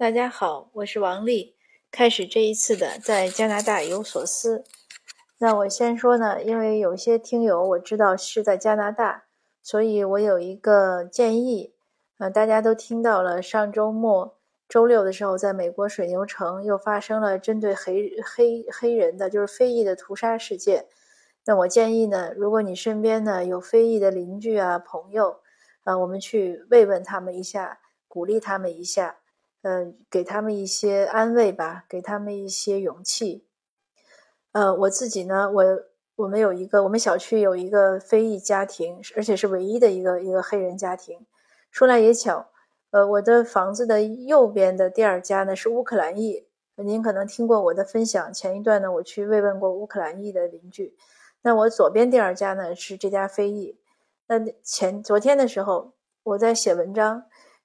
大家好，我是王丽。开始这一次的在加拿大有所思。那我先说呢，因为有些听友我知道是在加拿大，所以我有一个建议。呃，大家都听到了，上周末周六的时候，在美国水牛城又发生了针对黑黑黑人的，就是非裔的屠杀事件。那我建议呢，如果你身边呢有非裔的邻居啊朋友，啊，我们去慰问他们一下，鼓励他们一下。嗯，给他们一些安慰吧，给他们一些勇气。呃，我自己呢，我我们有一个，我们小区有一个非裔家庭，而且是唯一的一个一个黑人家庭。说来也巧，呃，我的房子的右边的第二家呢是乌克兰裔。您可能听过我的分享，前一段呢我去慰问过乌克兰裔的邻居。那我左边第二家呢是这家非裔。那前昨天的时候，我在写文章。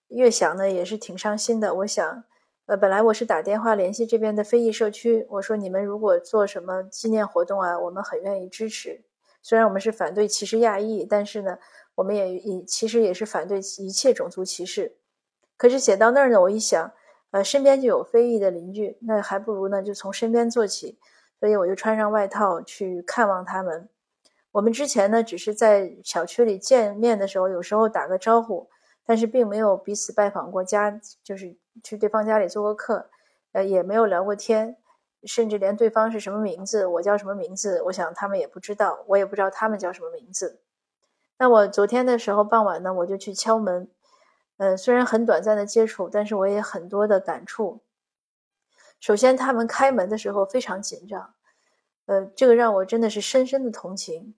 越想呢，也是挺伤心的。我想，呃，本来我是打电话联系这边的非裔社区，我说你们如果做什么纪念活动啊，我们很愿意支持。虽然我们是反对歧视亚裔，但是呢，我们也也其实也是反对一切种族歧视。可是写到那儿呢，我一想，呃，身边就有非裔的邻居，那还不如呢就从身边做起。所以我就穿上外套去看望他们。我们之前呢，只是在小区里见面的时候，有时候打个招呼。但是并没有彼此拜访过家，就是去对方家里做过客，呃，也没有聊过天，甚至连对方是什么名字，我叫什么名字，我想他们也不知道，我也不知道他们叫什么名字。那我昨天的时候傍晚呢，我就去敲门，呃，虽然很短暂的接触，但是我也很多的感触。首先，他们开门的时候非常紧张，呃，这个让我真的是深深的同情。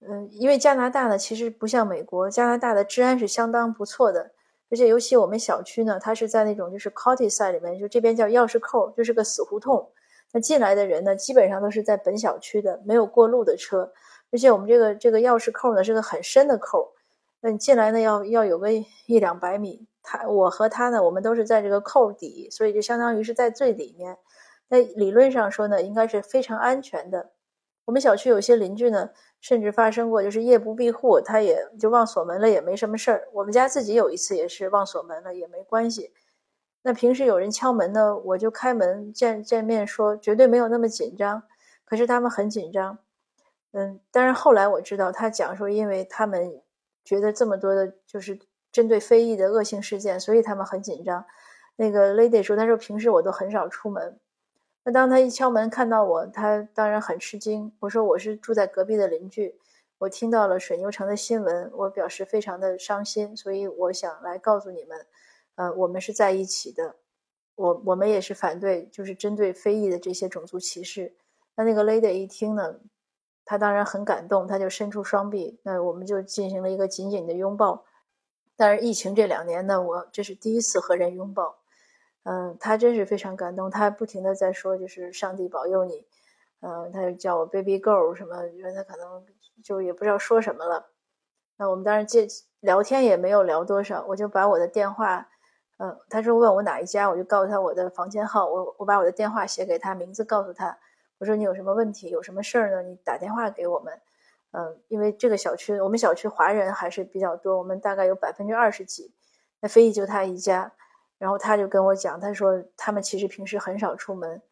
嗯，因为加拿大呢，其实不像美国，加拿大的治安是相当不错的，而且尤其我们小区呢，它是在那种就是 cottage 里面，就这边叫钥匙扣，就是个死胡同。那进来的人呢，基本上都是在本小区的，没有过路的车。而且我们这个这个钥匙扣呢，是个很深的扣，那你进来呢，要要有个一两百米。他我和他呢，我们都是在这个扣底，所以就相当于是在最里面。那理论上说呢，应该是非常安全的。我们小区有些邻居呢。甚至发生过，就是夜不闭户，他也就忘锁门了，也没什么事儿。我们家自己有一次也是忘锁门了，也没关系。那平时有人敲门呢，我就开门见见面说，绝对没有那么紧张。可是他们很紧张，嗯。但是后来我知道，他讲说，因为他们觉得这么多的，就是针对非议的恶性事件，所以他们很紧张。那个 lady 说，他说平时我都很少出门。那当他一敲门看到我，他当然很吃惊。我说我是住在隔壁的邻居，我听到了水牛城的新闻，我表示非常的伤心，所以我想来告诉你们，呃，我们是在一起的，我我们也是反对，就是针对非裔的这些种族歧视。那那个 lady 一听呢，他当然很感动，他就伸出双臂，那我们就进行了一个紧紧的拥抱。但是疫情这两年呢，我这是第一次和人拥抱。嗯，他真是非常感动，他不停的在说，就是上帝保佑你。嗯，他就叫我 baby girl 什么，觉得他可能就也不知道说什么了。那我们当时借聊天也没有聊多少，我就把我的电话，嗯，他说问我哪一家，我就告诉他我的房间号，我我把我的电话写给他，名字告诉他，我说你有什么问题，有什么事儿呢，你打电话给我们。嗯，因为这个小区，我们小区华人还是比较多，我们大概有百分之二十几，那非裔就他一家。然后他就跟我讲，他说他们其实平时很少出门。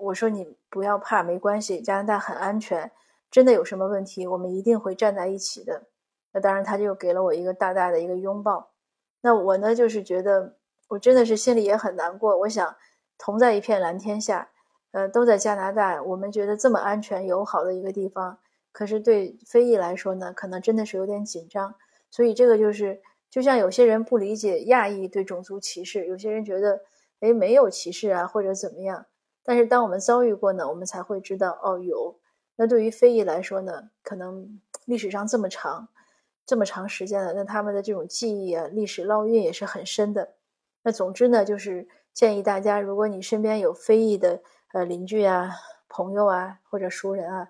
我说你不要怕，没关系，加拿大很安全。真的有什么问题，我们一定会站在一起的。那当然，他就给了我一个大大的一个拥抱。那我呢，就是觉得我真的是心里也很难过。我想同在一片蓝天下，呃，都在加拿大，我们觉得这么安全友好的一个地方，可是对非裔来说呢，可能真的是有点紧张。所以这个就是。就像有些人不理解亚裔对种族歧视，有些人觉得，哎，没有歧视啊，或者怎么样。但是当我们遭遇过呢，我们才会知道，哦，有。那对于非裔来说呢，可能历史上这么长，这么长时间了，那他们的这种记忆啊，历史烙印也是很深的。那总之呢，就是建议大家，如果你身边有非裔的呃邻居啊、朋友啊或者熟人啊，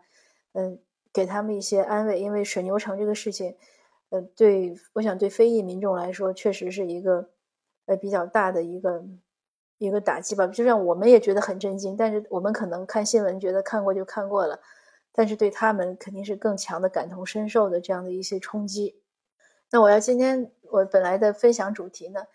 嗯，给他们一些安慰，因为水牛城这个事情。对，我想对非裔民众来说，确实是一个呃比较大的一个一个打击吧。就像我们也觉得很震惊，但是我们可能看新闻觉得看过就看过了，但是对他们肯定是更强的感同身受的这样的一些冲击。那我要今天我本来的分享主题呢，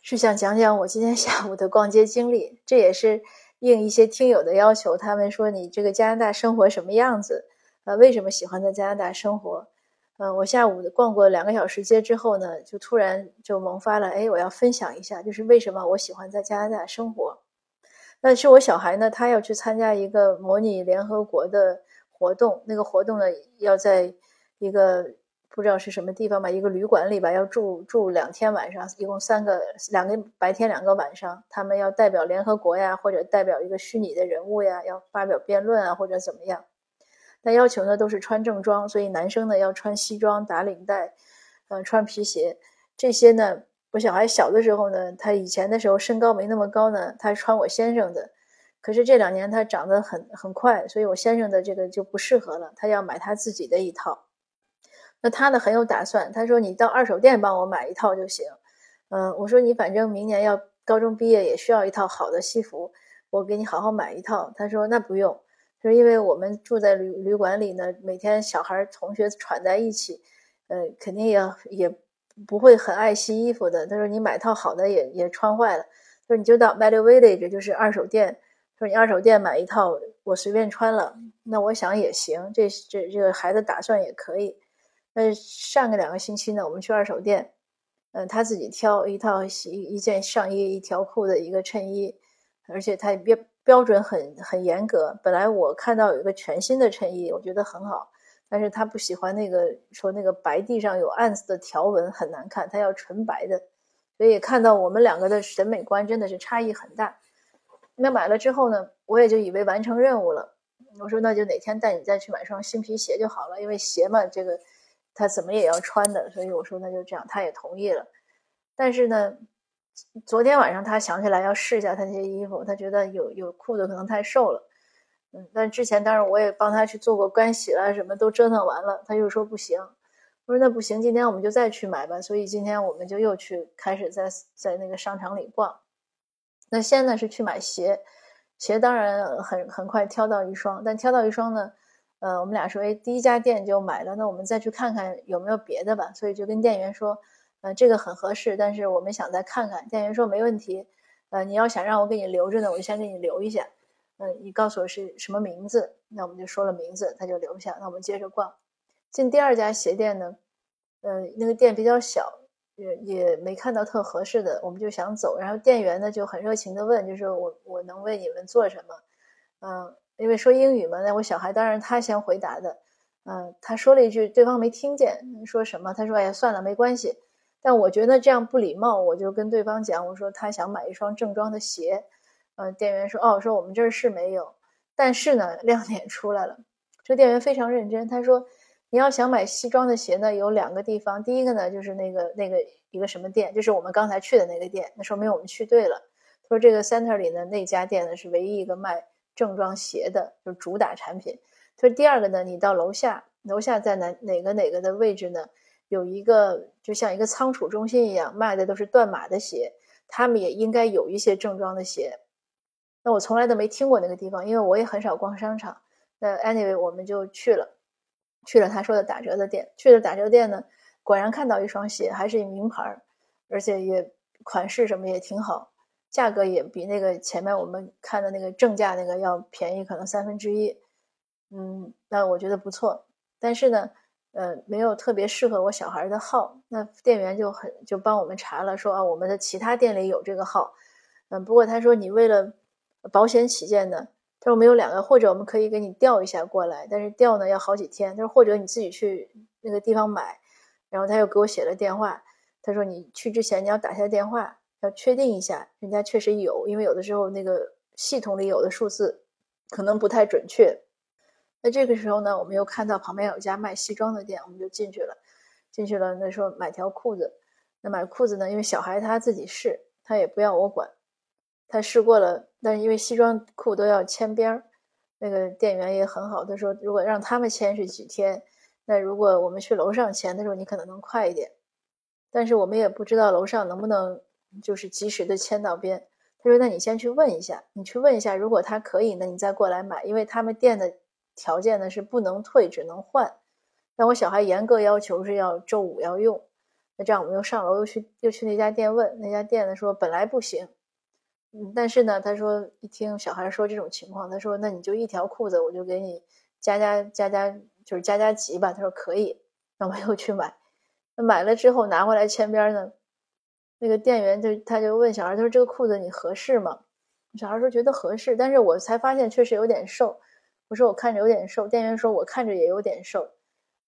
是想讲讲我今天 下午的逛街经历。这也是应一些听友的要求，他们说你这个加拿大生活什么样子？呃，为什么喜欢在加拿大生活？嗯，我下午逛过两个小时街之后呢，就突然就萌发了，哎，我要分享一下，就是为什么我喜欢在加拿大生活。那是我小孩呢，他要去参加一个模拟联合国的活动，那个活动呢要在一个不知道是什么地方吧，一个旅馆里吧，要住住两天晚上，一共三个两个白天两个晚上，他们要代表联合国呀，或者代表一个虚拟的人物呀，要发表辩论啊，或者怎么样。那要求呢都是穿正装，所以男生呢要穿西装打领带，呃，穿皮鞋。这些呢，我小孩小的时候呢，他以前的时候身高没那么高呢，他穿我先生的。可是这两年他长得很很快，所以我先生的这个就不适合了，他要买他自己的一套。那他呢很有打算，他说你到二手店帮我买一套就行。嗯，我说你反正明年要高中毕业也需要一套好的西服，我给你好好买一套。他说那不用。就是因为我们住在旅旅馆里呢，每天小孩同学喘在一起，呃，肯定也也不会很爱惜衣服的。他说你买套好的也也穿坏了。他说你就到 Value Village，就是二手店，他说你二手店买一套，我随便穿了。那我想也行，这这这个孩子打算也可以。那上个两个星期呢，我们去二手店，嗯，他自己挑一套一一件上衣、一条裤的一个衬衣，而且他也别。标准很很严格。本来我看到有一个全新的衬衣，我觉得很好，但是他不喜欢那个，说那个白地上有暗色的条纹很难看，他要纯白的。所以看到我们两个的审美观真的是差异很大。那买了之后呢，我也就以为完成任务了。我说那就哪天带你再去买双新皮鞋就好了，因为鞋嘛，这个他怎么也要穿的。所以我说那就这样，他也同意了。但是呢。昨天晚上他想起来要试一下他那些衣服，他觉得有有裤子可能太瘦了，嗯，但之前当然我也帮他去做过干洗了，什么都折腾完了，他又说不行，我说那不行，今天我们就再去买吧，所以今天我们就又去开始在在那个商场里逛。那先呢是去买鞋，鞋当然很很快挑到一双，但挑到一双呢，呃，我们俩说，哎，第一家店就买了，那我们再去看看有没有别的吧，所以就跟店员说。呃，这个很合适，但是我们想再看看。店员说没问题，呃，你要想让我给你留着呢，我就先给你留一下。嗯，你告诉我是什么名字，那我们就说了名字，他就留下。那我们接着逛，进第二家鞋店呢，呃，那个店比较小，也也没看到特合适的，我们就想走。然后店员呢就很热情的问，就是我我能为你们做什么？嗯，因为说英语嘛，那我小孩当然他先回答的。嗯，他说了一句，对方没听见，说什么？他说，哎呀，算了，没关系。但我觉得这样不礼貌，我就跟对方讲，我说他想买一双正装的鞋，呃，店员说，哦，说我们这儿是没有，但是呢，亮点出来了，这个店员非常认真，他说，你要想买西装的鞋呢，有两个地方，第一个呢就是那个那个一个什么店，就是我们刚才去的那个店，那说明我们去对了。他说这个 center 里呢那家店呢是唯一一个卖正装鞋的，就是主打产品。他说第二个呢，你到楼下，楼下在哪哪个哪个的位置呢？有一个就像一个仓储中心一样，卖的都是断码的鞋，他们也应该有一些正装的鞋。那我从来都没听过那个地方，因为我也很少逛商场。那 anyway，我们就去了，去了他说的打折的店。去了打折店呢，果然看到一双鞋，还是名牌，而且也款式什么也挺好，价格也比那个前面我们看的那个正价那个要便宜，可能三分之一。嗯，那我觉得不错。但是呢。呃，没有特别适合我小孩的号，那店员就很就帮我们查了，说啊，我们的其他店里有这个号，嗯，不过他说你为了保险起见呢，他说我们有两个，或者我们可以给你调一下过来，但是调呢要好几天，他说或者你自己去那个地方买，然后他又给我写了电话，他说你去之前你要打下电话，要确定一下人家确实有，因为有的时候那个系统里有的数字可能不太准确。那这个时候呢，我们又看到旁边有家卖西装的店，我们就进去了。进去了，那时候买条裤子。那买裤子呢，因为小孩他自己试，他也不要我管。他试过了，但是因为西装裤都要签边儿，那个店员也很好，他说如果让他们签是几天，那如果我们去楼上签的时候，你可能能快一点。但是我们也不知道楼上能不能就是及时的签到边。他说那你先去问一下，你去问一下，如果他可以，那你再过来买，因为他们店的。条件呢是不能退，只能换。但我小孩严格要求是要周五要用，那这样我们又上楼又去又去那家店问，那家店呢说本来不行，嗯，但是呢他说一听小孩说这种情况，他说那你就一条裤子我就给你加加加加就是加加急吧，他说可以，那我又去买，那买了之后拿回来签边呢，那个店员就他就问小孩，他说这个裤子你合适吗？小孩说觉得合适，但是我才发现确实有点瘦。我说我看着有点瘦，店员说我看着也有点瘦。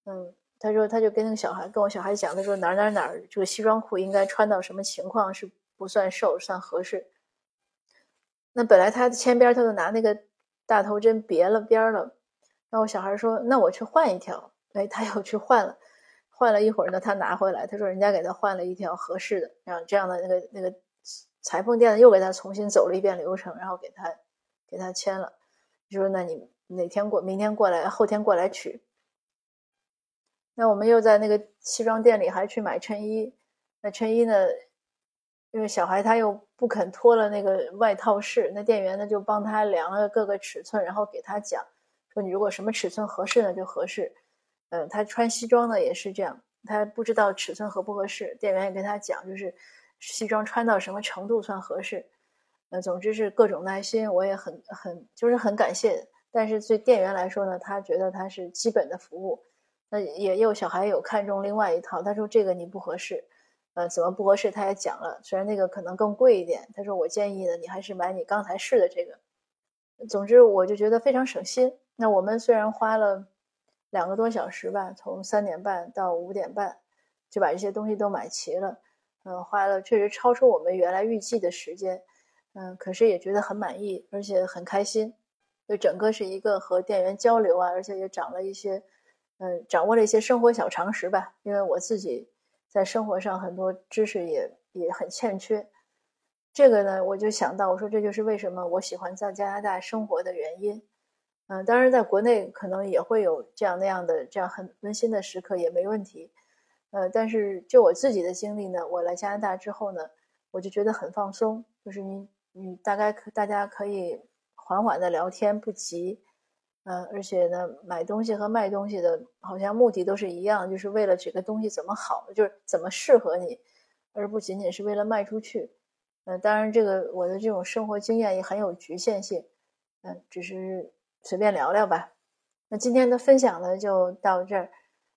嗯，他说他就跟那个小孩跟我小孩讲，他说哪儿哪儿哪儿这个西装裤应该穿到什么情况是不算瘦算合适。那本来他签边他就拿那个大头针别了边了，然后小孩说那我去换一条。哎，他又去换了，换了一会儿呢，他拿回来，他说人家给他换了一条合适的，然后这样的那个那个。裁缝店又给他重新走了一遍流程，然后给他给他签了，就说那你哪天过，明天过来，后天过来取。那我们又在那个西装店里还去买衬衣，那衬衣呢，因为小孩他又不肯脱了那个外套式，那店员呢就帮他量了各个尺寸，然后给他讲说你如果什么尺寸合适呢就合适。嗯，他穿西装呢也是这样，他不知道尺寸合不合适，店员也跟他讲就是。西装穿到什么程度算合适？呃，总之是各种耐心，我也很很就是很感谢。但是对店员来说呢，他觉得他是基本的服务。那也有小孩有看中另外一套，他说这个你不合适。呃，怎么不合适？他也讲了，虽然那个可能更贵一点。他说我建议呢，你还是买你刚才试的这个。总之我就觉得非常省心。那我们虽然花了两个多小时吧，从三点半到五点半就把这些东西都买齐了。嗯，花了确实超出我们原来预计的时间，嗯，可是也觉得很满意，而且很开心，就整个是一个和店员交流啊，而且也长了一些，嗯，掌握了一些生活小常识吧。因为我自己在生活上很多知识也也很欠缺，这个呢，我就想到，我说这就是为什么我喜欢在加拿大生活的原因。嗯，当然在国内可能也会有这样那样的这样很温馨的时刻，也没问题。呃，但是就我自己的经历呢，我来加拿大之后呢，我就觉得很放松，就是你你大概可大家可以缓缓的聊天，不急，嗯，而且呢，买东西和卖东西的好像目的都是一样，就是为了这个东西怎么好，就是怎么适合你，而不仅仅是为了卖出去。嗯，当然这个我的这种生活经验也很有局限性，嗯，只是随便聊聊吧。那今天的分享呢就到这儿。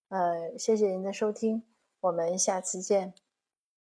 呃，谢谢您的收听，我们下次见。